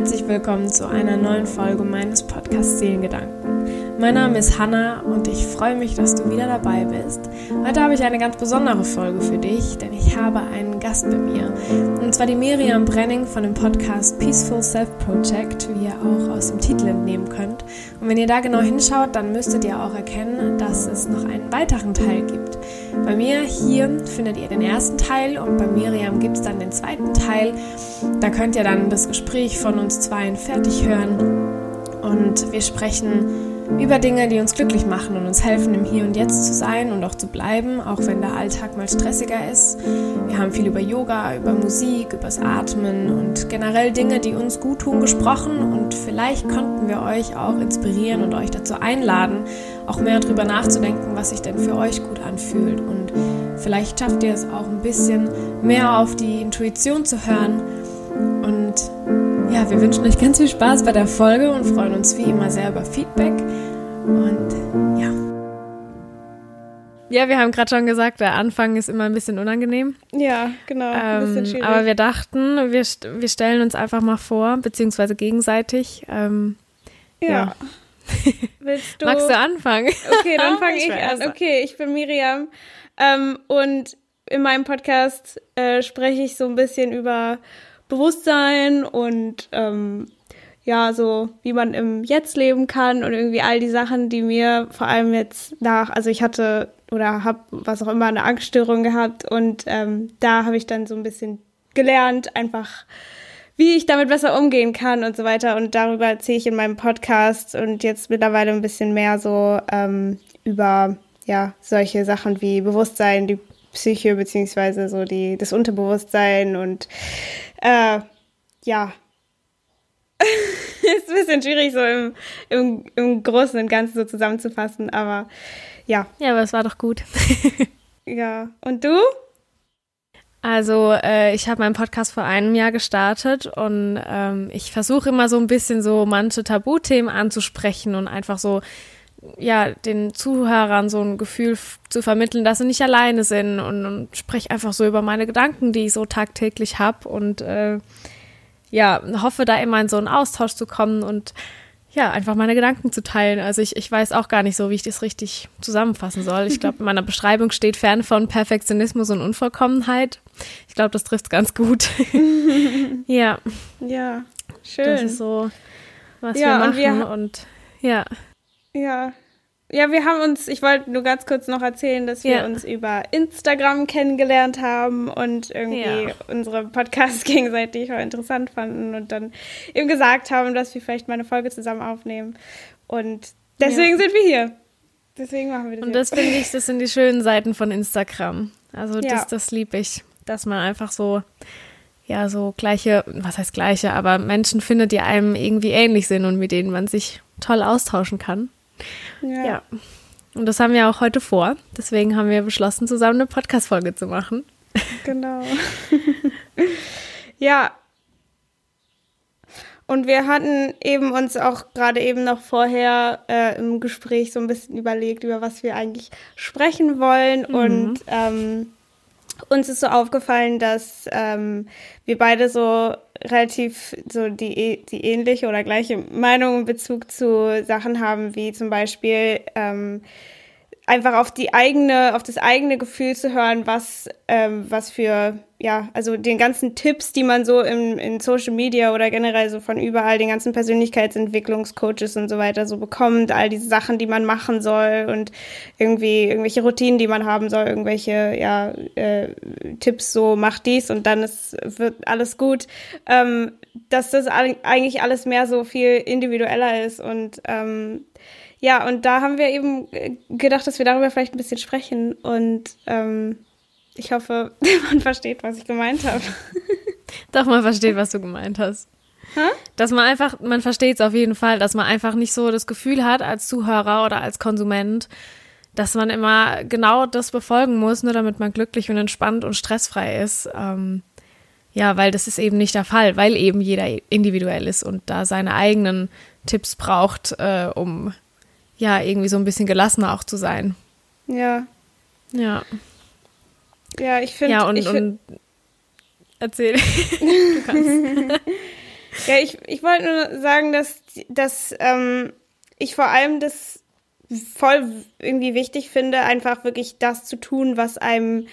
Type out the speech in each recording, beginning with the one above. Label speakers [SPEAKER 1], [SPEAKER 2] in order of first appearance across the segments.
[SPEAKER 1] herzlich willkommen zu einer neuen Folge meines Podcasts Seelengedanken. Mein Name ist Hanna und ich freue mich, dass du wieder dabei bist. Heute habe ich eine ganz besondere Folge für dich, denn ich habe einen Gast bei mir. Und zwar die Miriam Brenning von dem Podcast Peaceful Self Project, wie ihr auch aus dem Titel entnehmen könnt. Und wenn ihr da genau hinschaut, dann müsstet ihr auch erkennen, dass es noch einen weiteren Teil gibt. Bei mir hier findet ihr den ersten Teil und bei Miriam gibt es dann den zweiten Teil. Da könnt ihr dann das Gespräch von uns zweien fertig hören. Und wir sprechen über Dinge, die uns glücklich machen und uns helfen, im Hier und Jetzt zu sein und auch zu bleiben, auch wenn der Alltag mal stressiger ist. Wir haben viel über Yoga, über Musik, übers Atmen und generell Dinge, die uns gut tun, gesprochen und vielleicht konnten wir euch auch inspirieren und euch dazu einladen, auch mehr darüber nachzudenken, was sich denn für euch gut anfühlt und vielleicht schafft ihr es auch ein bisschen mehr auf die Intuition zu hören und ja, wir wünschen euch ganz viel Spaß bei der Folge und freuen uns wie immer sehr über Feedback. Und ja. Ja, wir haben gerade schon gesagt, der Anfang ist immer ein bisschen unangenehm.
[SPEAKER 2] Ja, genau. Ein
[SPEAKER 1] bisschen ähm, schwierig. aber wir dachten, wir, wir stellen uns einfach mal vor, beziehungsweise gegenseitig. Ähm,
[SPEAKER 2] ja. ja. Willst du?
[SPEAKER 1] Magst du anfangen?
[SPEAKER 2] Okay, dann fange ich, ich an. Okay, ich bin Miriam ähm, und in meinem Podcast äh, spreche ich so ein bisschen über Bewusstsein und ähm, ja, so wie man im Jetzt leben kann und irgendwie all die Sachen, die mir vor allem jetzt nach, also ich hatte oder habe was auch immer eine Angststörung gehabt und ähm, da habe ich dann so ein bisschen gelernt, einfach wie ich damit besser umgehen kann und so weiter. Und darüber erzähle ich in meinem Podcast und jetzt mittlerweile ein bisschen mehr so ähm, über ja solche Sachen wie Bewusstsein, die Psyche beziehungsweise so die das Unterbewusstsein und äh, ja ist ein bisschen schwierig, so im, im, im Großen und Ganzen so zusammenzufassen, aber ja.
[SPEAKER 1] Ja, aber es war doch gut.
[SPEAKER 2] ja. Und du?
[SPEAKER 1] Also, äh, ich habe meinen Podcast vor einem Jahr gestartet und ähm, ich versuche immer so ein bisschen so manche Tabuthemen anzusprechen und einfach so, ja, den Zuhörern so ein Gefühl zu vermitteln, dass sie nicht alleine sind und, und spreche einfach so über meine Gedanken, die ich so tagtäglich habe und äh, ja, hoffe da immer in so einen Austausch zu kommen und ja, einfach meine Gedanken zu teilen. Also ich, ich weiß auch gar nicht so, wie ich das richtig zusammenfassen soll. Ich glaube, in meiner Beschreibung steht fern von Perfektionismus und Unvollkommenheit. Ich glaube, das trifft ganz gut. ja.
[SPEAKER 2] Ja, schön.
[SPEAKER 1] Das ist so, was ja, wir machen und, wir, und ja.
[SPEAKER 2] Ja, ja, wir haben uns, ich wollte nur ganz kurz noch erzählen, dass wir ja. uns über Instagram kennengelernt haben und irgendwie ja. unsere Podcasts gegenseitig voll interessant fanden und dann eben gesagt haben, dass wir vielleicht mal eine Folge zusammen aufnehmen. Und deswegen ja. sind wir hier. Deswegen machen wir das.
[SPEAKER 1] Und das finde ich, das sind die schönen Seiten von Instagram. Also das, das liebe ich, dass man einfach so, ja, so gleiche, was heißt gleiche, aber Menschen findet, die einem irgendwie ähnlich sind und mit denen man sich toll austauschen kann. Ja. ja. Und das haben wir auch heute vor. Deswegen haben wir beschlossen, zusammen eine Podcast-Folge zu machen.
[SPEAKER 2] Genau. ja. Und wir hatten eben uns auch gerade eben noch vorher äh, im Gespräch so ein bisschen überlegt, über was wir eigentlich sprechen wollen. Mhm. Und ähm, uns ist so aufgefallen, dass ähm, wir beide so relativ so die, die ähnliche oder gleiche Meinung in Bezug zu Sachen haben, wie zum Beispiel ähm, einfach auf die eigene, auf das eigene Gefühl zu hören, was, ähm, was für, ja, also den ganzen Tipps, die man so in, in Social Media oder generell so von überall, den ganzen Persönlichkeitsentwicklungscoaches und so weiter so bekommt, all diese Sachen, die man machen soll und irgendwie irgendwelche Routinen, die man haben soll, irgendwelche, ja, äh, Tipps so, mach dies und dann ist, wird alles gut, ähm, dass das eigentlich alles mehr so viel individueller ist und ähm, ja, und da haben wir eben gedacht, dass wir darüber vielleicht ein bisschen sprechen. Und ähm, ich hoffe, man versteht, was ich gemeint habe.
[SPEAKER 1] Doch, man versteht, was du gemeint hast. Hä? Dass man einfach, man versteht es auf jeden Fall, dass man einfach nicht so das Gefühl hat als Zuhörer oder als Konsument, dass man immer genau das befolgen muss, nur damit man glücklich und entspannt und stressfrei ist. Ähm, ja, weil das ist eben nicht der Fall, weil eben jeder individuell ist und da seine eigenen Tipps braucht, äh, um ja, irgendwie so ein bisschen gelassener auch zu sein.
[SPEAKER 2] Ja.
[SPEAKER 1] Ja.
[SPEAKER 2] Ja, ich finde.
[SPEAKER 1] Ja, und,
[SPEAKER 2] ich
[SPEAKER 1] und erzähl. du kannst.
[SPEAKER 2] Ja, ich, ich wollte nur sagen, dass, dass ähm, ich vor allem das voll irgendwie wichtig finde, einfach wirklich das zu tun, was einem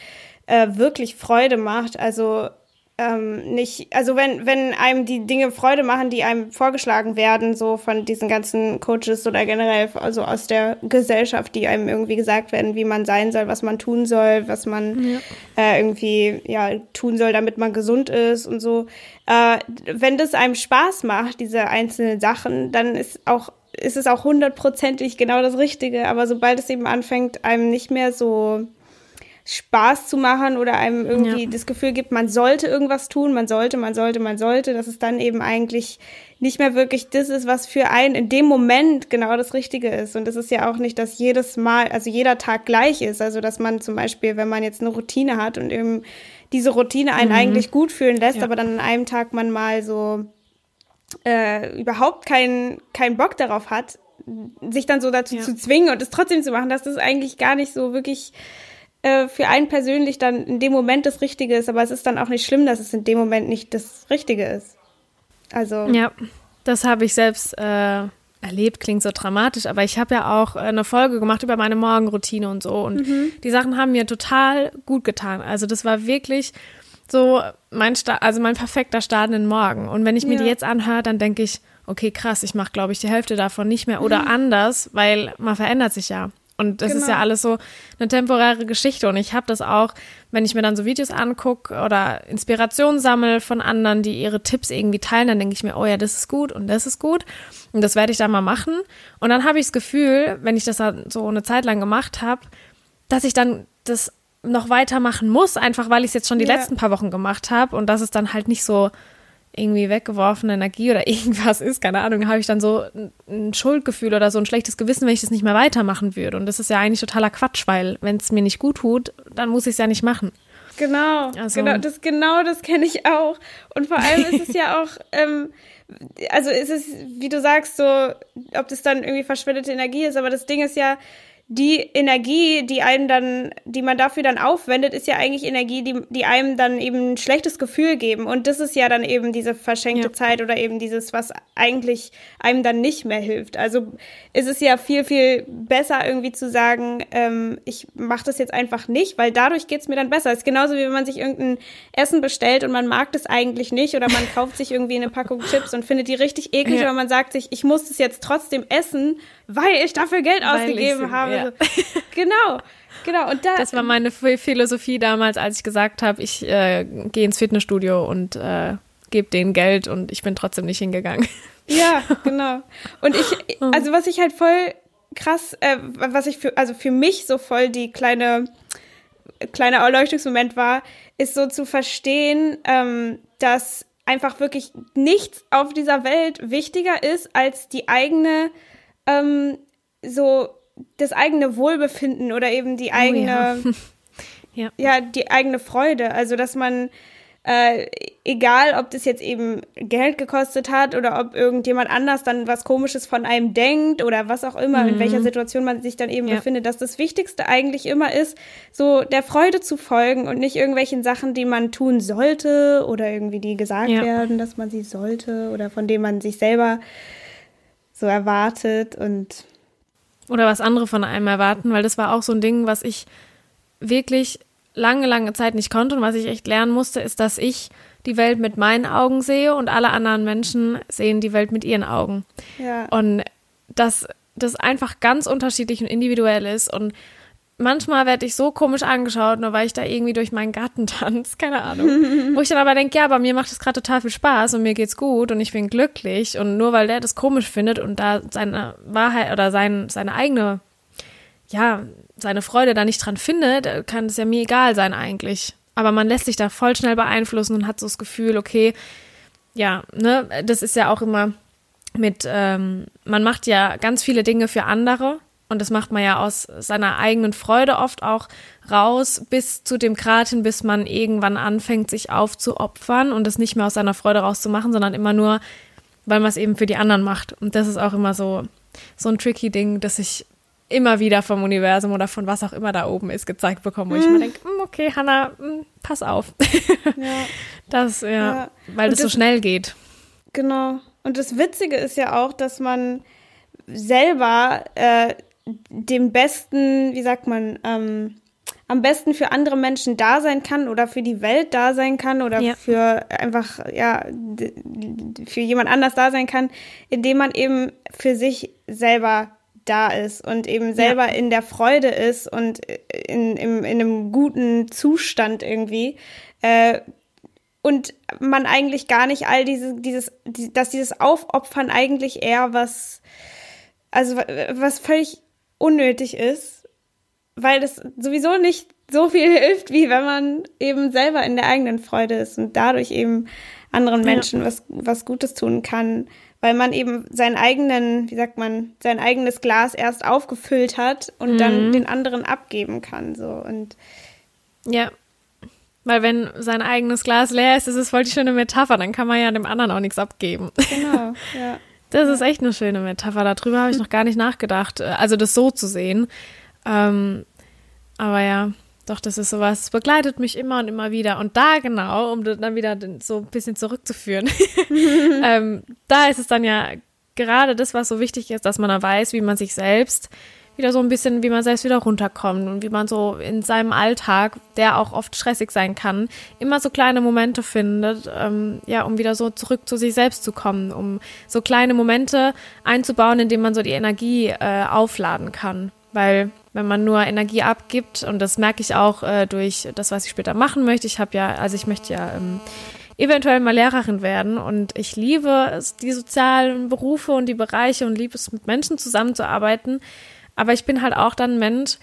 [SPEAKER 2] äh, wirklich Freude macht. Also ähm, nicht, also wenn, wenn einem die Dinge Freude machen, die einem vorgeschlagen werden, so von diesen ganzen Coaches oder generell also aus der Gesellschaft, die einem irgendwie gesagt werden, wie man sein soll, was man tun soll, was man ja. äh, irgendwie ja tun soll, damit man gesund ist und so. Äh, wenn das einem Spaß macht, diese einzelnen Sachen, dann ist auch ist es auch hundertprozentig genau das Richtige. Aber sobald es eben anfängt, einem nicht mehr so Spaß zu machen oder einem irgendwie ja. das Gefühl gibt, man sollte irgendwas tun, man sollte, man sollte, man sollte, dass es dann eben eigentlich nicht mehr wirklich das ist, was für einen in dem Moment genau das Richtige ist. Und es ist ja auch nicht, dass jedes Mal, also jeder Tag gleich ist. Also dass man zum Beispiel, wenn man jetzt eine Routine hat und eben diese Routine einen mhm. eigentlich gut fühlen lässt, ja. aber dann an einem Tag man mal so äh, überhaupt keinen keinen Bock darauf hat, sich dann so dazu ja. zu zwingen und es trotzdem zu machen, dass das eigentlich gar nicht so wirklich äh, für einen persönlich dann in dem Moment das Richtige ist, aber es ist dann auch nicht schlimm, dass es in dem Moment nicht das Richtige ist. Also.
[SPEAKER 1] Ja, das habe ich selbst äh, erlebt, klingt so dramatisch, aber ich habe ja auch eine Folge gemacht über meine Morgenroutine und so und mhm. die Sachen haben mir total gut getan. Also das war wirklich so mein Start, also mein perfekter Start in den Morgen. Und wenn ich mir ja. die jetzt anhöre, dann denke ich, okay, krass, ich mache, glaube ich, die Hälfte davon nicht mehr oder mhm. anders, weil man verändert sich ja. Und das genau. ist ja genau. alles so eine temporäre Geschichte. Und ich habe das auch, wenn ich mir dann so Videos angucke oder Inspiration sammle von anderen, die ihre Tipps irgendwie teilen, dann denke ich mir, oh ja, das ist gut und das ist gut. Und das werde ich dann mal machen. Und dann habe ich das Gefühl, wenn ich das dann so eine Zeit lang gemacht habe, dass ich dann das noch weitermachen muss, einfach weil ich es jetzt schon die ja. letzten paar Wochen gemacht habe und dass es dann halt nicht so irgendwie weggeworfene Energie oder irgendwas ist, keine Ahnung, habe ich dann so ein Schuldgefühl oder so ein schlechtes Gewissen, wenn ich das nicht mehr weitermachen würde. Und das ist ja eigentlich totaler Quatsch, weil wenn es mir nicht gut tut, dann muss ich es ja nicht machen.
[SPEAKER 2] Genau, also. genau, das genau das kenne ich auch. Und vor allem ist es ja auch, ähm, also ist es, wie du sagst, so, ob das dann irgendwie verschwendete Energie ist, aber das Ding ist ja, die Energie, die einem dann, die man dafür dann aufwendet, ist ja eigentlich Energie, die, die einem dann eben ein schlechtes Gefühl geben. Und das ist ja dann eben diese verschenkte ja. Zeit oder eben dieses, was eigentlich einem dann nicht mehr hilft. Also ist es ja viel, viel besser irgendwie zu sagen, ähm, ich mache das jetzt einfach nicht, weil dadurch geht's mir dann besser. Es ist genauso wie wenn man sich irgendein Essen bestellt und man mag das eigentlich nicht oder man kauft sich irgendwie eine Packung Chips und findet die richtig eklig, ja. aber man sagt sich, ich muss das jetzt trotzdem essen, weil ich dafür Geld weil ausgegeben habe. Ja. genau. Genau, und da,
[SPEAKER 1] das war meine Philosophie damals, als ich gesagt habe, ich äh, gehe ins Fitnessstudio und äh, gebe denen Geld und ich bin trotzdem nicht hingegangen.
[SPEAKER 2] Ja, genau. Und ich, oh. also was ich halt voll krass, äh, was ich für, also für mich so voll die kleine, kleine Erleuchtungsmoment war, ist so zu verstehen, ähm, dass einfach wirklich nichts auf dieser Welt wichtiger ist als die eigene ähm, so das eigene Wohlbefinden oder eben die eigene, oh, ja. ja. ja. die eigene Freude. Also, dass man, äh, egal ob das jetzt eben Geld gekostet hat oder ob irgendjemand anders dann was Komisches von einem denkt oder was auch immer, mhm. in welcher Situation man sich dann eben ja. befindet, dass das Wichtigste eigentlich immer ist, so der Freude zu folgen und nicht irgendwelchen Sachen, die man tun sollte oder irgendwie die gesagt ja. werden, dass man sie sollte oder von denen man sich selber so erwartet und
[SPEAKER 1] oder was andere von einem erwarten, weil das war auch so ein Ding, was ich wirklich lange, lange Zeit nicht konnte und was ich echt lernen musste, ist, dass ich die Welt mit meinen Augen sehe und alle anderen Menschen sehen die Welt mit ihren Augen. Ja. Und dass das einfach ganz unterschiedlich und individuell ist und manchmal werde ich so komisch angeschaut, nur weil ich da irgendwie durch meinen Garten tanze, keine Ahnung. Wo ich dann aber denke, ja, aber mir macht es gerade total viel Spaß und mir geht's gut und ich bin glücklich und nur weil der das komisch findet und da seine Wahrheit oder sein, seine eigene, ja, seine Freude da nicht dran findet, kann es ja mir egal sein eigentlich. Aber man lässt sich da voll schnell beeinflussen und hat so das Gefühl, okay, ja, ne, das ist ja auch immer mit, ähm, man macht ja ganz viele Dinge für andere und das macht man ja aus seiner eigenen Freude oft auch raus, bis zu dem Grad hin, bis man irgendwann anfängt, sich aufzuopfern und das nicht mehr aus seiner Freude rauszumachen, sondern immer nur, weil man es eben für die anderen macht. Und das ist auch immer so, so ein tricky Ding, dass ich immer wieder vom Universum oder von was auch immer da oben ist gezeigt bekomme, wo hm. ich mir denke, hm, okay, Hannah, hm, pass auf. Ja. Das, ja, ja. weil das, das so schnell geht.
[SPEAKER 2] Genau. Und das Witzige ist ja auch, dass man selber äh, dem besten, wie sagt man, ähm, am besten für andere Menschen da sein kann oder für die Welt da sein kann oder ja. für einfach, ja, für jemand anders da sein kann, indem man eben für sich selber da ist und eben selber ja. in der Freude ist und in, in, in einem guten Zustand irgendwie. Äh, und man eigentlich gar nicht all diese, dieses, dass dieses Aufopfern eigentlich eher was, also was völlig unnötig ist, weil das sowieso nicht so viel hilft, wie wenn man eben selber in der eigenen Freude ist und dadurch eben anderen Menschen ja. was, was Gutes tun kann, weil man eben seinen eigenen, wie sagt man, sein eigenes Glas erst aufgefüllt hat und mhm. dann den anderen abgeben kann, so und
[SPEAKER 1] ja, weil wenn sein eigenes Glas leer ist, ist es voll die schöne Metapher, dann kann man ja dem anderen auch nichts abgeben. Genau, ja. Das ist echt eine schöne Metapher. Darüber habe ich noch gar nicht nachgedacht. Also das so zu sehen. Ähm, aber ja, doch, das ist sowas, es begleitet mich immer und immer wieder. Und da genau, um dann wieder so ein bisschen zurückzuführen, ähm, da ist es dann ja gerade das, was so wichtig ist, dass man da weiß, wie man sich selbst wieder so ein bisschen, wie man selbst wieder runterkommt und wie man so in seinem Alltag, der auch oft stressig sein kann, immer so kleine Momente findet, ähm, ja, um wieder so zurück zu sich selbst zu kommen, um so kleine Momente einzubauen, in denen man so die Energie äh, aufladen kann. Weil wenn man nur Energie abgibt, und das merke ich auch äh, durch das, was ich später machen möchte, ich habe ja, also ich möchte ja ähm, eventuell mal Lehrerin werden und ich liebe es, die sozialen Berufe und die Bereiche und liebe es, mit Menschen zusammenzuarbeiten, aber ich bin halt auch dann Mensch,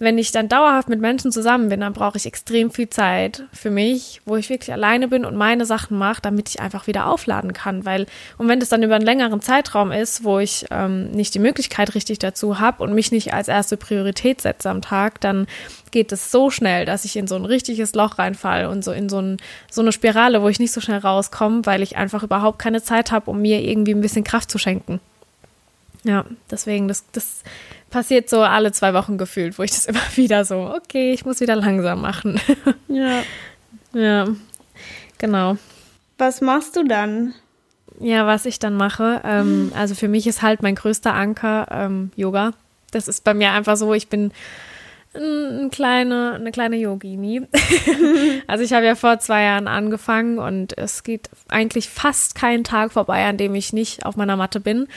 [SPEAKER 1] wenn ich dann dauerhaft mit Menschen zusammen bin, dann brauche ich extrem viel Zeit für mich, wo ich wirklich alleine bin und meine Sachen mache, damit ich einfach wieder aufladen kann. Weil, und wenn das dann über einen längeren Zeitraum ist, wo ich ähm, nicht die Möglichkeit richtig dazu habe und mich nicht als erste Priorität setze am Tag, dann geht es so schnell, dass ich in so ein richtiges Loch reinfalle und so in so, ein, so eine Spirale, wo ich nicht so schnell rauskomme, weil ich einfach überhaupt keine Zeit habe, um mir irgendwie ein bisschen Kraft zu schenken. Ja, deswegen, das, das passiert so alle zwei Wochen gefühlt, wo ich das immer wieder so, okay, ich muss wieder langsam machen.
[SPEAKER 2] Ja.
[SPEAKER 1] ja, genau.
[SPEAKER 2] Was machst du dann?
[SPEAKER 1] Ja, was ich dann mache, ähm, also für mich ist halt mein größter Anker ähm, Yoga. Das ist bei mir einfach so, ich bin eine kleine, eine kleine Yogini. also ich habe ja vor zwei Jahren angefangen und es geht eigentlich fast kein Tag vorbei, an dem ich nicht auf meiner Matte bin.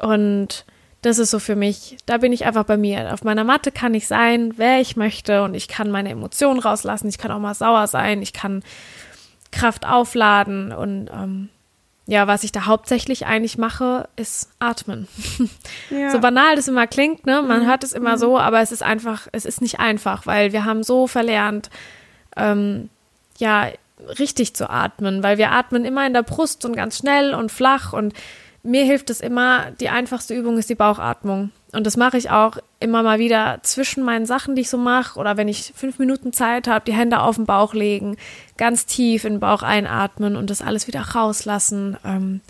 [SPEAKER 1] Und das ist so für mich, da bin ich einfach bei mir. Auf meiner Matte kann ich sein, wer ich möchte und ich kann meine Emotionen rauslassen. Ich kann auch mal sauer sein, ich kann Kraft aufladen und ähm, ja, was ich da hauptsächlich eigentlich mache, ist atmen. Ja. So banal das immer klingt, ne? Man mhm. hört es immer mhm. so, aber es ist einfach, es ist nicht einfach, weil wir haben so verlernt, ähm, ja, richtig zu atmen, weil wir atmen immer in der Brust und ganz schnell und flach und mir hilft es immer, die einfachste Übung ist die Bauchatmung. Und das mache ich auch immer mal wieder zwischen meinen Sachen, die ich so mache, oder wenn ich fünf Minuten Zeit habe, die Hände auf den Bauch legen, ganz tief in den Bauch einatmen und das alles wieder rauslassen ähm,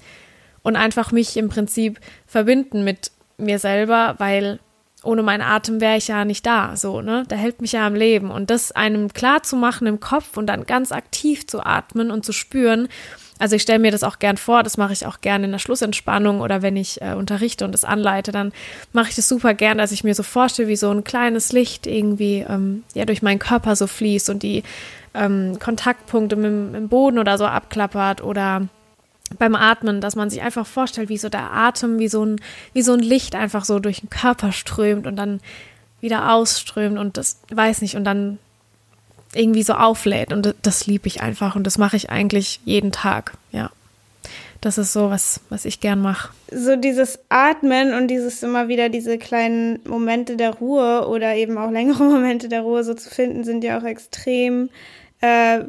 [SPEAKER 1] und einfach mich im Prinzip verbinden mit mir selber, weil ohne meinen Atem wäre ich ja nicht da, so, ne? Der hält mich ja am Leben. Und das einem klar zu machen im Kopf und dann ganz aktiv zu atmen und zu spüren, also ich stelle mir das auch gern vor, das mache ich auch gerne in der Schlussentspannung oder wenn ich äh, unterrichte und das anleite, dann mache ich das super gern, dass ich mir so vorstelle, wie so ein kleines Licht irgendwie ähm, ja durch meinen Körper so fließt und die ähm, Kontaktpunkte mit, mit dem Boden oder so abklappert oder beim Atmen, dass man sich einfach vorstellt, wie so der Atem, wie so ein, wie so ein Licht einfach so durch den Körper strömt und dann wieder ausströmt und das weiß nicht und dann irgendwie so auflädt. Und das liebe ich einfach und das mache ich eigentlich jeden Tag, ja. Das ist so was, was ich gern mache.
[SPEAKER 2] So dieses Atmen und dieses immer wieder diese kleinen Momente der Ruhe oder eben auch längere Momente der Ruhe so zu finden, sind ja auch extrem äh,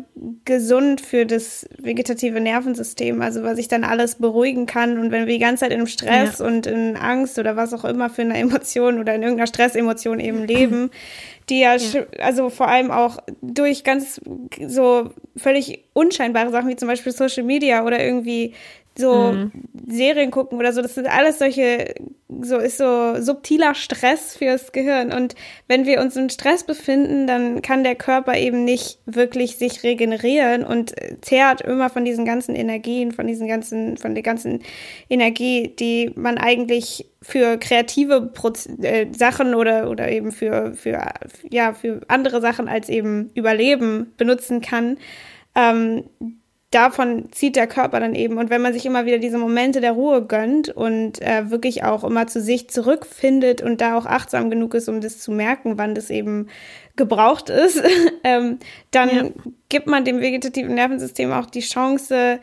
[SPEAKER 2] gesund für das vegetative Nervensystem, also was ich dann alles beruhigen kann. Und wenn wir die ganze Zeit in Stress ja. und in Angst oder was auch immer für eine Emotion oder in irgendeiner Stressemotion eben leben, die ja, ja, also vor allem auch durch ganz so völlig unscheinbare Sachen wie zum Beispiel Social Media oder irgendwie so mhm. Serien gucken oder so, das sind alles solche, so ist so subtiler Stress fürs Gehirn. Und wenn wir uns im Stress befinden, dann kann der Körper eben nicht wirklich sich regenerieren und zehrt immer von diesen ganzen Energien, von diesen ganzen, von der ganzen Energie, die man eigentlich für kreative Proz äh, Sachen oder, oder eben für, für, ja, für andere Sachen als eben Überleben benutzen kann. Ähm, davon zieht der Körper dann eben. Und wenn man sich immer wieder diese Momente der Ruhe gönnt und äh, wirklich auch immer zu sich zurückfindet und da auch achtsam genug ist, um das zu merken, wann das eben gebraucht ist, ähm, dann ja. gibt man dem vegetativen Nervensystem auch die Chance,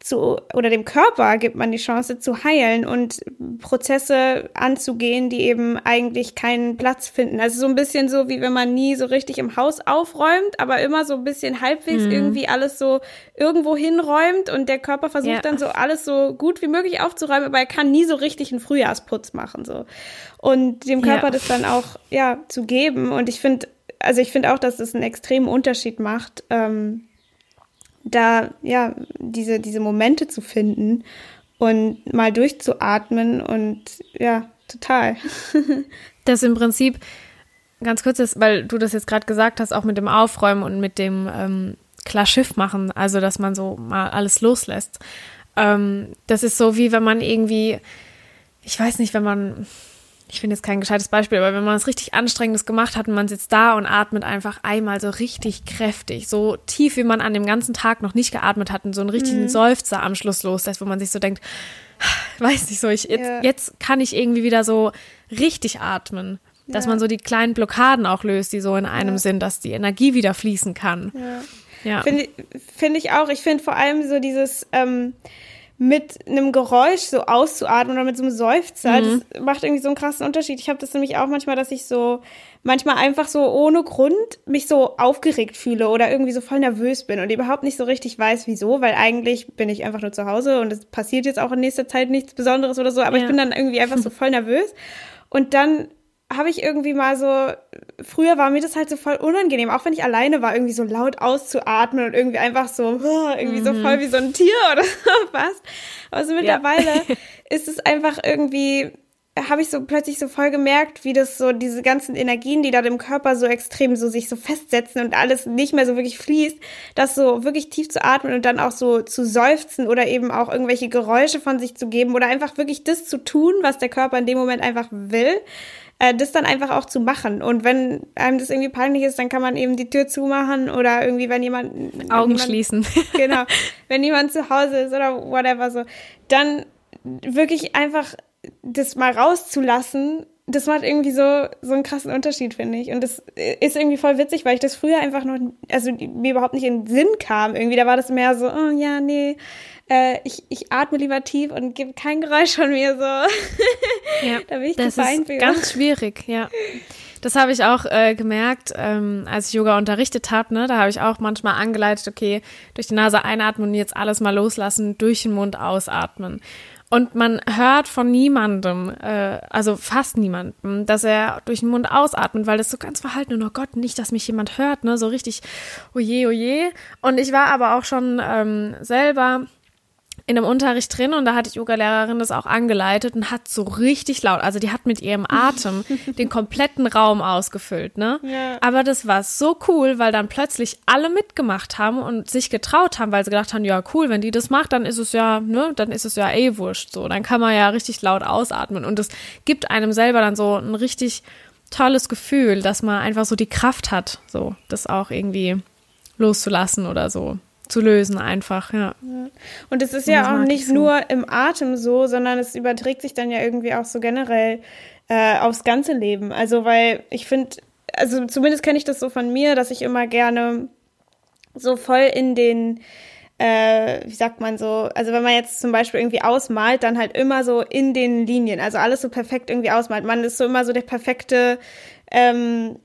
[SPEAKER 2] zu, oder dem Körper gibt man die Chance zu heilen und Prozesse anzugehen, die eben eigentlich keinen Platz finden. Also so ein bisschen so, wie wenn man nie so richtig im Haus aufräumt, aber immer so ein bisschen halbwegs mhm. irgendwie alles so irgendwo hinräumt und der Körper versucht ja. dann so alles so gut wie möglich aufzuräumen, aber er kann nie so richtig einen Frühjahrsputz machen, so. Und dem Körper ja. das dann auch, ja, zu geben. Und ich finde, also ich finde auch, dass das einen extremen Unterschied macht, ähm, da ja diese, diese Momente zu finden und mal durchzuatmen und ja, total.
[SPEAKER 1] das im Prinzip ganz kurz ist, weil du das jetzt gerade gesagt hast, auch mit dem Aufräumen und mit dem ähm, klar Schiff machen, also dass man so mal alles loslässt. Ähm, das ist so wie wenn man irgendwie, ich weiß nicht, wenn man ich finde jetzt kein gescheites Beispiel, aber wenn man was richtig Anstrengendes gemacht hat und man sitzt da und atmet einfach einmal so richtig kräftig, so tief, wie man an dem ganzen Tag noch nicht geatmet hat und so einen richtigen mhm. Seufzer am Schluss loslässt, wo man sich so denkt, weiß nicht so, ich, jetzt, ja. jetzt kann ich irgendwie wieder so richtig atmen. Dass ja. man so die kleinen Blockaden auch löst, die so in einem ja. sind, dass die Energie wieder fließen kann.
[SPEAKER 2] Ja. Finde find ich auch. Ich finde vor allem so dieses, ähm, mit einem Geräusch so auszuatmen oder mit so einem Seufzer, mhm. das macht irgendwie so einen krassen Unterschied. Ich habe das nämlich auch manchmal, dass ich so manchmal einfach so ohne Grund mich so aufgeregt fühle oder irgendwie so voll nervös bin und überhaupt nicht so richtig weiß, wieso, weil eigentlich bin ich einfach nur zu Hause und es passiert jetzt auch in nächster Zeit nichts Besonderes oder so, aber ja. ich bin dann irgendwie einfach so voll nervös und dann habe ich irgendwie mal so, früher war mir das halt so voll unangenehm, auch wenn ich alleine war, irgendwie so laut auszuatmen und irgendwie einfach so, irgendwie mhm. so voll wie so ein Tier oder was. Aber so mittlerweile ja. ist es einfach irgendwie, habe ich so plötzlich so voll gemerkt, wie das so diese ganzen Energien, die da im Körper so extrem so sich so festsetzen und alles nicht mehr so wirklich fließt, das so wirklich tief zu atmen und dann auch so zu seufzen oder eben auch irgendwelche Geräusche von sich zu geben oder einfach wirklich das zu tun, was der Körper in dem Moment einfach will äh, das dann einfach auch zu machen. Und wenn einem das irgendwie peinlich ist, dann kann man eben die Tür zumachen oder irgendwie, wenn jemand.
[SPEAKER 1] Augen
[SPEAKER 2] jemand,
[SPEAKER 1] schließen.
[SPEAKER 2] genau. Wenn jemand zu Hause ist oder whatever so, dann wirklich einfach das mal rauszulassen, das macht irgendwie so, so einen krassen Unterschied, finde ich. Und das ist irgendwie voll witzig, weil ich das früher einfach noch, also mir überhaupt nicht in den Sinn kam. Irgendwie, da war das mehr so, oh ja, nee, äh, ich, ich atme lieber tief und gebe kein Geräusch von mir so.
[SPEAKER 1] Ja, da bin ich das ist für. ganz schwierig, ja. Das habe ich auch äh, gemerkt, ähm, als ich Yoga unterrichtet habe. Ne, da habe ich auch manchmal angeleitet, okay, durch die Nase einatmen und jetzt alles mal loslassen, durch den Mund ausatmen. Und man hört von niemandem, äh, also fast niemandem, dass er durch den Mund ausatmet, weil das so ganz verhalten und oh Gott, nicht, dass mich jemand hört, ne, so richtig, oje, oje. Und ich war aber auch schon ähm, selber in einem Unterricht drin und da hat die Yoga-Lehrerin das auch angeleitet und hat so richtig laut, also die hat mit ihrem Atem den kompletten Raum ausgefüllt, ne? Ja. Aber das war so cool, weil dann plötzlich alle mitgemacht haben und sich getraut haben, weil sie gedacht haben, ja cool, wenn die das macht, dann ist es ja, ne, dann ist es ja eh wurscht, so, dann kann man ja richtig laut ausatmen und es gibt einem selber dann so ein richtig tolles Gefühl, dass man einfach so die Kraft hat, so, das auch irgendwie loszulassen oder so zu lösen einfach, ja.
[SPEAKER 2] Und es ist ja auch nicht so. nur im Atem so, sondern es überträgt sich dann ja irgendwie auch so generell äh, aufs ganze Leben. Also, weil ich finde, also zumindest kenne ich das so von mir, dass ich immer gerne so voll in den äh, wie sagt man so, also wenn man jetzt zum Beispiel irgendwie ausmalt, dann halt immer so in den Linien, also alles so perfekt irgendwie ausmalt. Man ist so immer so der perfekte ähm,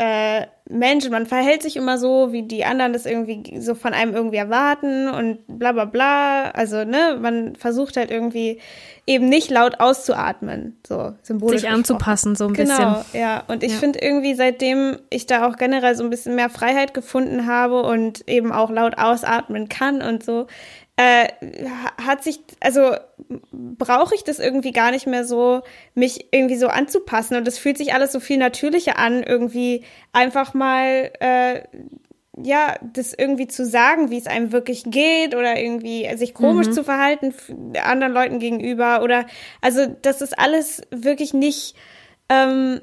[SPEAKER 2] äh, Mensch, man verhält sich immer so, wie die anderen das irgendwie so von einem irgendwie erwarten und bla bla bla. Also, ne, man versucht halt irgendwie eben nicht laut auszuatmen, so symbolisch.
[SPEAKER 1] Sich anzupassen, so ein
[SPEAKER 2] genau,
[SPEAKER 1] bisschen.
[SPEAKER 2] Genau, ja. Und ich ja. finde irgendwie, seitdem ich da auch generell so ein bisschen mehr Freiheit gefunden habe und eben auch laut ausatmen kann und so, äh, hat sich, also brauche ich das irgendwie gar nicht mehr so, mich irgendwie so anzupassen. Und es fühlt sich alles so viel natürlicher an, irgendwie einfach mal äh, ja, das irgendwie zu sagen, wie es einem wirklich geht oder irgendwie sich komisch mhm. zu verhalten anderen Leuten gegenüber oder also, dass es alles wirklich nicht ähm,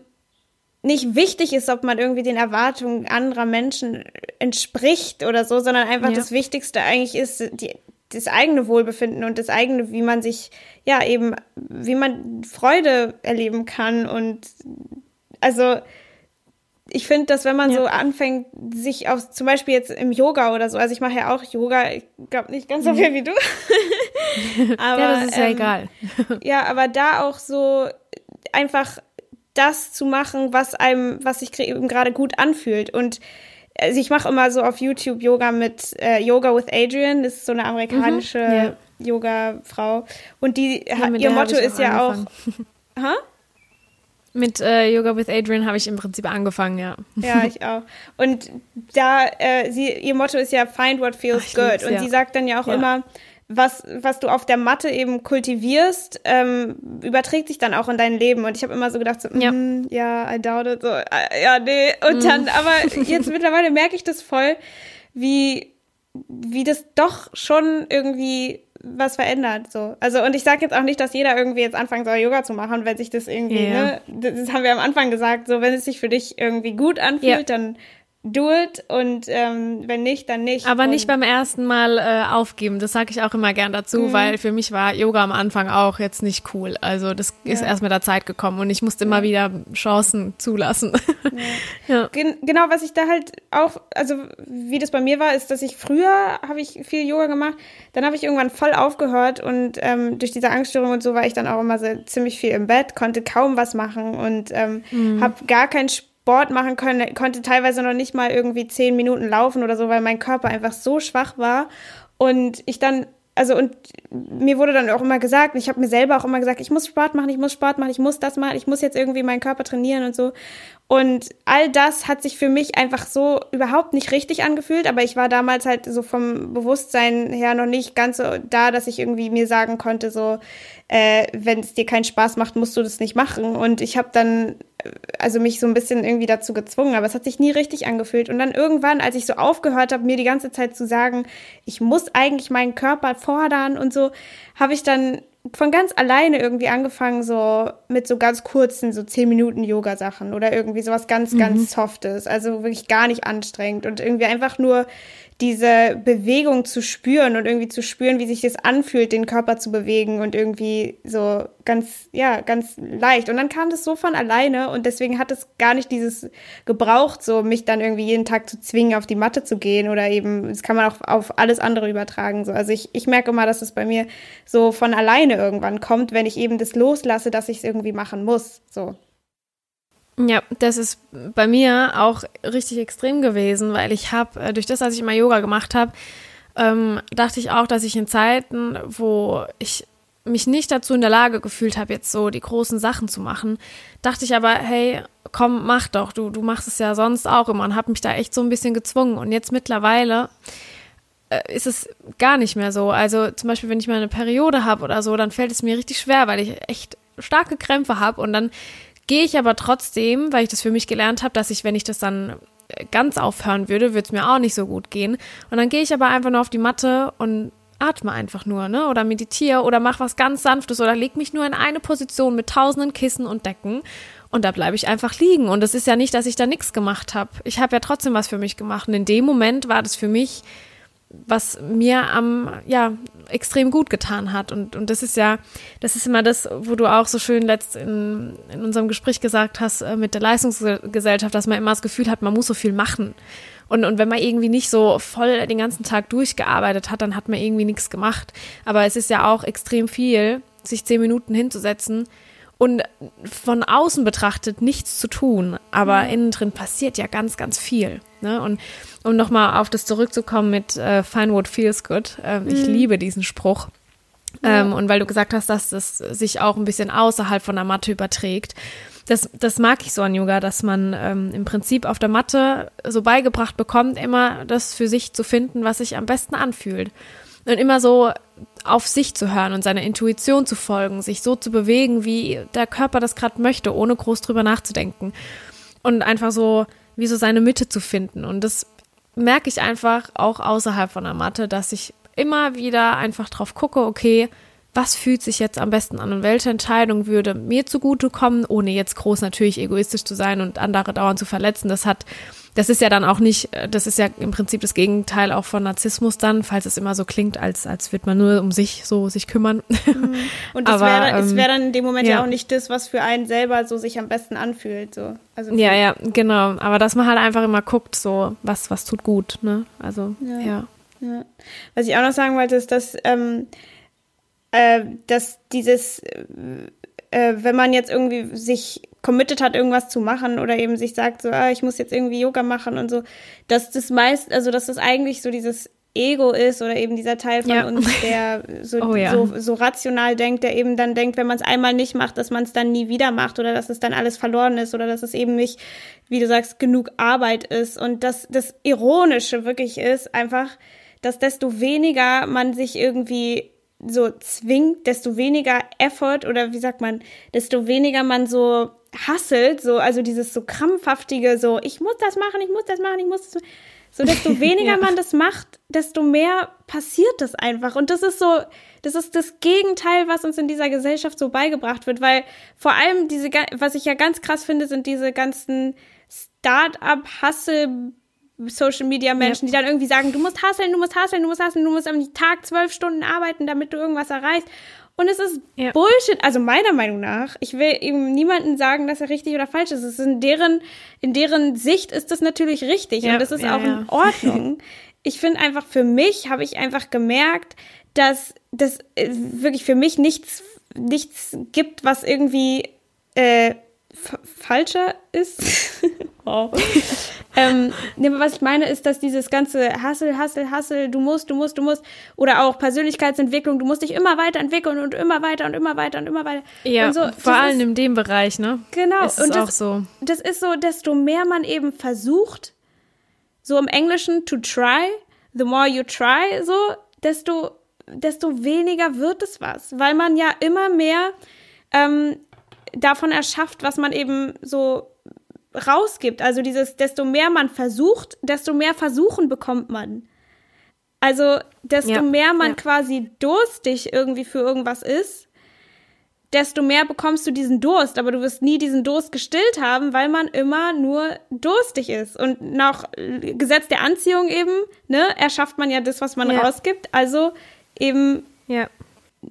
[SPEAKER 2] nicht wichtig ist, ob man irgendwie den Erwartungen anderer Menschen entspricht oder so, sondern einfach ja. das Wichtigste eigentlich ist die, das eigene Wohlbefinden und das eigene, wie man sich, ja, eben, wie man Freude erleben kann und also ich finde, dass wenn man ja. so anfängt, sich auf, zum Beispiel jetzt im Yoga oder so, also ich mache ja auch Yoga, ich glaube nicht ganz so viel wie du.
[SPEAKER 1] aber, ja, das ist ja ähm, egal.
[SPEAKER 2] ja, aber da auch so einfach das zu machen, was einem, was sich eben gerade gut anfühlt. Und also ich mache immer so auf YouTube Yoga mit äh, Yoga with Adrian, das ist so eine amerikanische mhm, yeah. Yoga-Frau. Und die, ja, ihr Motto ist ja auch.
[SPEAKER 1] ha? Mit äh, Yoga with Adrian habe ich im Prinzip angefangen, ja.
[SPEAKER 2] Ja, ich auch. Und da, äh, sie, ihr Motto ist ja Find what feels Ach, good. Und ja. sie sagt dann ja auch ja. immer, was, was du auf der Matte eben kultivierst, ähm, überträgt sich dann auch in dein Leben. Und ich habe immer so gedacht, so, ja, mm, ja I doubt it. So, äh, ja, nee. Und mm. dann, aber jetzt mittlerweile merke ich das voll, wie, wie das doch schon irgendwie was verändert. So. Also, und ich sage jetzt auch nicht, dass jeder irgendwie jetzt anfangen soll, Yoga zu machen, wenn sich das irgendwie, yeah. ne, das haben wir am Anfang gesagt, so wenn es sich für dich irgendwie gut anfühlt, yeah. dann do it und ähm, wenn nicht, dann nicht.
[SPEAKER 1] Aber
[SPEAKER 2] und
[SPEAKER 1] nicht beim ersten Mal äh, aufgeben. Das sage ich auch immer gern dazu, mhm. weil für mich war Yoga am Anfang auch jetzt nicht cool. Also das ja. ist erst mit der Zeit gekommen und ich musste immer wieder Chancen zulassen.
[SPEAKER 2] Ja. ja. Gen genau, was ich da halt auch, also wie das bei mir war, ist, dass ich früher habe ich viel Yoga gemacht, dann habe ich irgendwann voll aufgehört und ähm, durch diese Angststörung und so war ich dann auch immer so ziemlich viel im Bett, konnte kaum was machen und ähm, mhm. habe gar keinen Sport Sport machen können, konnte teilweise noch nicht mal irgendwie zehn Minuten laufen oder so, weil mein Körper einfach so schwach war. Und ich dann, also und mir wurde dann auch immer gesagt, ich habe mir selber auch immer gesagt, ich muss Sport machen, ich muss Sport machen, ich muss das machen, ich muss jetzt irgendwie meinen Körper trainieren und so. Und all das hat sich für mich einfach so überhaupt nicht richtig angefühlt, aber ich war damals halt so vom Bewusstsein her noch nicht ganz so da, dass ich irgendwie mir sagen konnte, so, äh, wenn es dir keinen Spaß macht, musst du das nicht machen. Und ich habe dann äh, also mich so ein bisschen irgendwie dazu gezwungen, aber es hat sich nie richtig angefühlt. Und dann irgendwann, als ich so aufgehört habe, mir die ganze Zeit zu sagen, ich muss eigentlich meinen Körper fordern und so, habe ich dann von ganz alleine irgendwie angefangen, so mit so ganz kurzen, so zehn Minuten Yoga-Sachen oder irgendwie sowas ganz, mhm. ganz Softes. Also wirklich gar nicht anstrengend und irgendwie einfach nur diese Bewegung zu spüren und irgendwie zu spüren, wie sich das anfühlt, den Körper zu bewegen und irgendwie so ganz, ja, ganz leicht. Und dann kam das so von alleine und deswegen hat es gar nicht dieses gebraucht, so mich dann irgendwie jeden Tag zu zwingen, auf die Matte zu gehen oder eben, das kann man auch auf alles andere übertragen. So. Also ich, ich merke immer, dass es bei mir so von alleine irgendwann kommt, wenn ich eben das loslasse, dass ich es irgendwie machen muss. So.
[SPEAKER 1] Ja, das ist bei mir auch richtig extrem gewesen, weil ich habe, äh, durch das, dass ich immer Yoga gemacht habe, ähm, dachte ich auch, dass ich in Zeiten, wo ich mich nicht dazu in der Lage gefühlt habe, jetzt so die großen Sachen zu machen, dachte ich aber, hey, komm, mach doch, du, du machst es ja sonst auch immer und habe mich da echt so ein bisschen gezwungen. Und jetzt mittlerweile äh, ist es gar nicht mehr so. Also zum Beispiel, wenn ich mal eine Periode habe oder so, dann fällt es mir richtig schwer, weil ich echt starke Krämpfe habe und dann Gehe ich aber trotzdem, weil ich das für mich gelernt habe, dass ich, wenn ich das dann äh, ganz aufhören würde, würde es mir auch nicht so gut gehen. Und dann gehe ich aber einfach nur auf die Matte und atme einfach nur, ne? Oder meditiere oder mach was ganz Sanftes oder leg mich nur in eine Position mit tausenden Kissen und Decken und da bleibe ich einfach liegen. Und es ist ja nicht, dass ich da nichts gemacht habe. Ich habe ja trotzdem was für mich gemacht. Und in dem Moment war das für mich was mir am, ja, extrem gut getan hat. Und, und das ist ja, das ist immer das, wo du auch so schön letzt in, in unserem Gespräch gesagt hast äh, mit der Leistungsgesellschaft, dass man immer das Gefühl hat, man muss so viel machen. Und, und wenn man irgendwie nicht so voll den ganzen Tag durchgearbeitet hat, dann hat man irgendwie nichts gemacht. Aber es ist ja auch extrem viel, sich zehn Minuten hinzusetzen und von außen betrachtet nichts zu tun. Aber mhm. innen drin passiert ja ganz, ganz viel. Ne? Und um nochmal auf das zurückzukommen mit äh, Find What Feels Good. Ähm, mhm. Ich liebe diesen Spruch. Ja. Ähm, und weil du gesagt hast, dass das sich auch ein bisschen außerhalb von der Matte überträgt. Das, das mag ich so an Yoga, dass man ähm, im Prinzip auf der Matte so beigebracht bekommt, immer das für sich zu finden, was sich am besten anfühlt. Und immer so auf sich zu hören und seiner Intuition zu folgen, sich so zu bewegen, wie der Körper das gerade möchte, ohne groß drüber nachzudenken. Und einfach so, wie so seine Mitte zu finden. Und das merke ich einfach auch außerhalb von der Matte, dass ich immer wieder einfach drauf gucke, okay, was fühlt sich jetzt am besten an und welche Entscheidung würde mir zugutekommen, ohne jetzt groß natürlich egoistisch zu sein und andere dauernd zu verletzen. Das hat, das ist ja dann auch nicht, das ist ja im Prinzip das Gegenteil auch von Narzissmus dann, falls es immer so klingt, als, als würde man nur um sich so sich kümmern.
[SPEAKER 2] Mhm. Und das wäre ähm, wär dann in dem Moment ja. ja. auch nicht das, was für einen selber so sich am besten anfühlt. So.
[SPEAKER 1] Also ja, ja, genau. Aber dass man halt einfach immer guckt, so, was, was tut gut, ne? Also, ja. ja.
[SPEAKER 2] ja. Was ich auch noch sagen wollte, ist, dass ähm, äh, dass dieses, äh, wenn man jetzt irgendwie sich committed hat, irgendwas zu machen oder eben sich sagt, so, ah, ich muss jetzt irgendwie Yoga machen und so, dass das meist, also dass das eigentlich so dieses Ego ist oder eben dieser Teil von ja. uns, der so, oh, ja. so, so, rational denkt, der eben dann denkt, wenn man es einmal nicht macht, dass man es dann nie wieder macht oder dass es dann alles verloren ist oder dass es eben nicht, wie du sagst, genug Arbeit ist. Und dass das Ironische wirklich ist einfach, dass desto weniger man sich irgendwie so zwingt, desto weniger Effort oder wie sagt man, desto weniger man so hasselt, so, also dieses so krampfhaftige, so, ich muss das machen, ich muss das machen, ich muss das machen. So, desto weniger ja. man das macht, desto mehr passiert das einfach. Und das ist so, das ist das Gegenteil, was uns in dieser Gesellschaft so beigebracht wird, weil vor allem diese, was ich ja ganz krass finde, sind diese ganzen Start-up-Hustle- Social Media Menschen, ja. die dann irgendwie sagen, du musst hasseln, du musst hasseln, du musst hasseln, du musst am Tag zwölf Stunden arbeiten, damit du irgendwas erreichst. Und es ist ja. Bullshit, also meiner Meinung nach. Ich will eben niemanden sagen, dass er richtig oder falsch ist. Es ist in deren, in deren Sicht ist das natürlich richtig ja. und das ist auch in Ordnung. ich finde einfach für mich habe ich einfach gemerkt, dass das äh, wirklich für mich nichts, nichts gibt, was irgendwie äh, falscher ist. wow. ähm, was ich meine, ist, dass dieses ganze Hassel, Hassel, Hassel, du musst, du musst, du musst, oder auch Persönlichkeitsentwicklung, du musst dich immer weiterentwickeln und immer weiter und immer weiter und immer weiter.
[SPEAKER 1] Ja,
[SPEAKER 2] so,
[SPEAKER 1] vor allem ist, in dem Bereich, ne?
[SPEAKER 2] Genau.
[SPEAKER 1] Ist und das, auch so.
[SPEAKER 2] Das ist so, desto mehr man eben versucht, so im Englischen to try, the more you try, so, desto, desto weniger wird es was, weil man ja immer mehr ähm, davon erschafft, was man eben so rausgibt. Also dieses, desto mehr man versucht, desto mehr Versuchen bekommt man. Also desto ja, mehr man ja. quasi durstig irgendwie für irgendwas ist, desto mehr bekommst du diesen Durst, aber du wirst nie diesen Durst gestillt haben, weil man immer nur durstig ist. Und nach Gesetz der Anziehung eben, ne, erschafft man ja das, was man ja. rausgibt. Also eben ja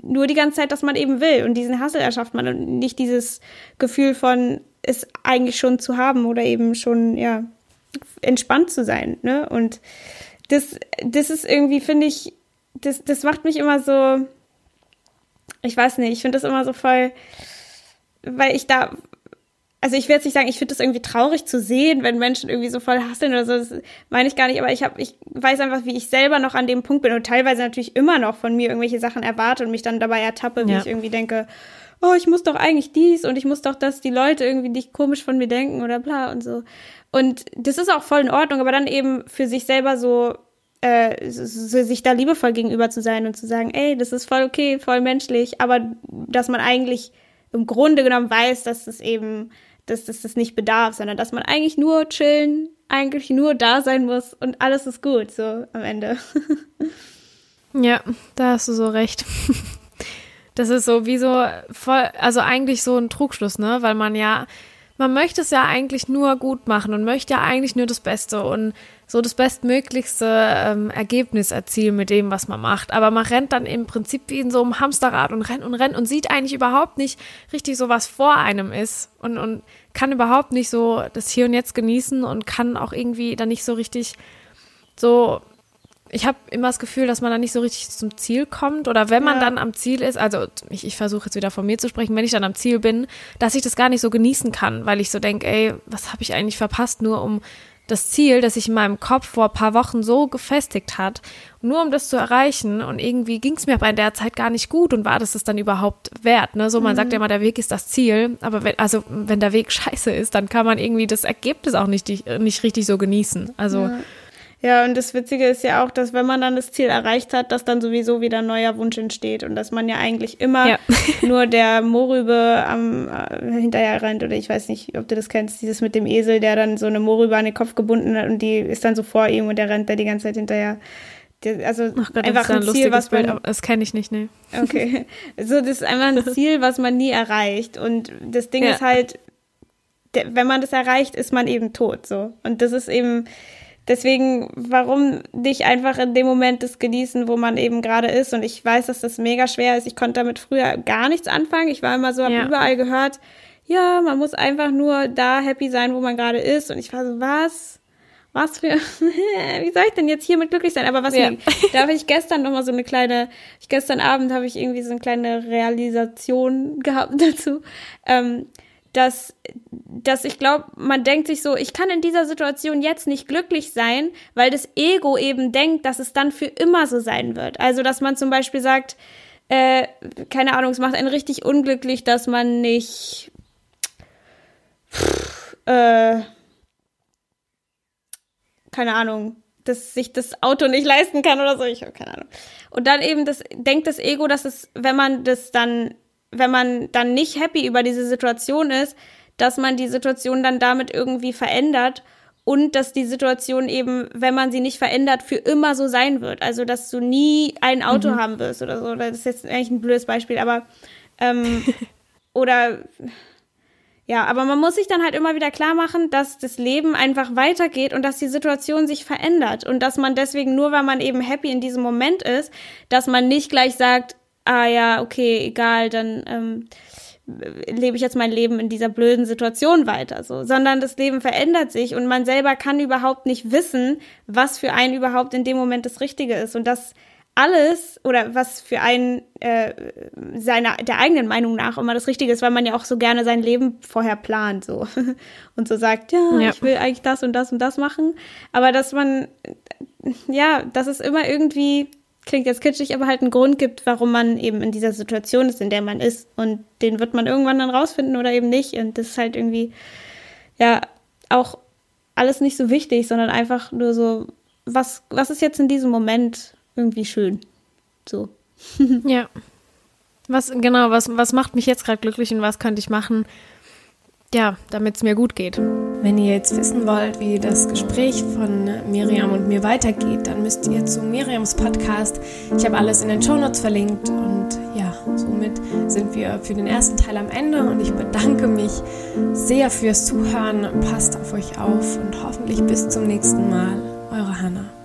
[SPEAKER 2] nur die ganze Zeit, dass man eben will. Und diesen Hassel erschafft man und nicht dieses Gefühl von, es eigentlich schon zu haben oder eben schon, ja, entspannt zu sein. Ne? Und das, das ist irgendwie, finde ich, das, das macht mich immer so, ich weiß nicht, ich finde das immer so voll, weil ich da also ich will jetzt nicht sagen, ich finde das irgendwie traurig zu sehen, wenn Menschen irgendwie so voll hasseln oder so. Das meine ich gar nicht, aber ich habe, ich weiß einfach, wie ich selber noch an dem Punkt bin und teilweise natürlich immer noch von mir irgendwelche Sachen erwarte und mich dann dabei ertappe, wie ja. ich irgendwie denke, oh, ich muss doch eigentlich dies und ich muss doch, dass die Leute irgendwie nicht komisch von mir denken oder bla und so. Und das ist auch voll in Ordnung, aber dann eben für sich selber so äh, so, sich da liebevoll gegenüber zu sein und zu sagen, ey, das ist voll okay, voll menschlich, aber dass man eigentlich im Grunde genommen weiß, dass es eben dass das das nicht bedarf, sondern dass man eigentlich nur chillen, eigentlich nur da sein muss und alles ist gut, so am Ende.
[SPEAKER 1] ja, da hast du so recht. Das ist so wie so voll, also eigentlich so ein Trugschluss, ne? Weil man ja, man möchte es ja eigentlich nur gut machen und möchte ja eigentlich nur das Beste und so das bestmöglichste ähm, Ergebnis erzielen mit dem, was man macht. Aber man rennt dann im Prinzip wie in so einem Hamsterrad und rennt und rennt und sieht eigentlich überhaupt nicht richtig so, was vor einem ist und, und kann überhaupt nicht so das Hier und Jetzt genießen und kann auch irgendwie dann nicht so richtig so ich habe immer das Gefühl, dass man dann nicht so richtig zum Ziel kommt. Oder wenn man ja. dann am Ziel ist, also ich, ich versuche jetzt wieder von mir zu sprechen, wenn ich dann am Ziel bin, dass ich das gar nicht so genießen kann, weil ich so denke, ey, was habe ich eigentlich verpasst, nur um das Ziel, das sich in meinem Kopf vor ein paar Wochen so gefestigt hat, nur um das zu erreichen. Und irgendwie ging es mir aber in der Zeit gar nicht gut und war das es dann überhaupt wert. Ne? So, man mhm. sagt ja immer, der Weg ist das Ziel, aber wenn, also wenn der Weg scheiße ist, dann kann man irgendwie das Ergebnis auch nicht, nicht richtig so genießen. Also
[SPEAKER 2] ja. Ja, und das Witzige ist ja auch, dass wenn man dann das Ziel erreicht hat, dass dann sowieso wieder ein neuer Wunsch entsteht und dass man ja eigentlich immer ja. nur der Mohrrübe am äh, hinterher rennt oder ich weiß nicht, ob du das kennst, dieses mit dem Esel, der dann so eine Mohrrübe an den Kopf gebunden hat und die ist dann so vor ihm und der rennt da die ganze Zeit hinterher. Also
[SPEAKER 1] Gott, einfach ein, ein Ziel, was man. Bild, das kenne ich nicht, ne.
[SPEAKER 2] Okay. So, das ist einfach ein Ziel, was man nie erreicht. Und das Ding ja. ist halt, wenn man das erreicht, ist man eben tot. So. Und das ist eben deswegen, warum nicht einfach in dem Moment das genießen, wo man eben gerade ist? Und ich weiß, dass das mega schwer ist. Ich konnte damit früher gar nichts anfangen. Ich war immer so, habe ja. überall gehört, ja, man muss einfach nur da happy sein, wo man gerade ist. Und ich war so, was? Was für, wie soll ich denn jetzt hiermit glücklich sein? Aber was ja. mir, da habe ich gestern noch mal so eine kleine, ich gestern Abend habe ich irgendwie so eine kleine Realisation gehabt dazu. Ähm, dass, dass ich glaube, man denkt sich so, ich kann in dieser Situation jetzt nicht glücklich sein, weil das Ego eben denkt, dass es dann für immer so sein wird. Also, dass man zum Beispiel sagt, äh, keine Ahnung, es macht einen richtig unglücklich, dass man nicht, äh, keine Ahnung, dass sich das Auto nicht leisten kann oder so, ich habe keine Ahnung. Und dann eben das, denkt das Ego, dass es, wenn man das dann wenn man dann nicht happy über diese Situation ist, dass man die Situation dann damit irgendwie verändert und dass die Situation eben, wenn man sie nicht verändert, für immer so sein wird. Also, dass du nie ein Auto mhm. haben wirst oder so. Das ist jetzt eigentlich ein blödes Beispiel, aber ähm, oder ja, aber man muss sich dann halt immer wieder klar machen, dass das Leben einfach weitergeht und dass die Situation sich verändert und dass man deswegen nur, weil man eben happy in diesem Moment ist, dass man nicht gleich sagt, ah ja, okay, egal, dann ähm, lebe ich jetzt mein Leben in dieser blöden Situation weiter, so, sondern das Leben verändert sich und man selber kann überhaupt nicht wissen, was für einen überhaupt in dem Moment das Richtige ist. Und das alles oder was für einen äh, seiner der eigenen Meinung nach immer das Richtige ist, weil man ja auch so gerne sein Leben vorher plant so. Und so sagt, ja, ja, ich will eigentlich das und das und das machen, aber dass man ja, dass es immer irgendwie klingt jetzt kitschig, aber halt einen Grund gibt, warum man eben in dieser Situation ist, in der man ist. Und den wird man irgendwann dann rausfinden oder eben nicht. Und das ist halt irgendwie, ja, auch alles nicht so wichtig, sondern einfach nur so, was, was ist jetzt in diesem Moment irgendwie schön? So.
[SPEAKER 1] ja. Was, genau, was, was macht mich jetzt gerade glücklich und was könnte ich machen, ja, damit es mir gut geht. Wenn ihr jetzt wissen wollt, wie das Gespräch von Miriam und mir weitergeht, dann müsst ihr zu Miriams Podcast. Ich habe alles in den Shownotes verlinkt und ja, somit sind wir für den ersten Teil am Ende und ich bedanke mich sehr fürs Zuhören. Passt auf euch auf und hoffentlich bis zum nächsten Mal. Eure Hannah.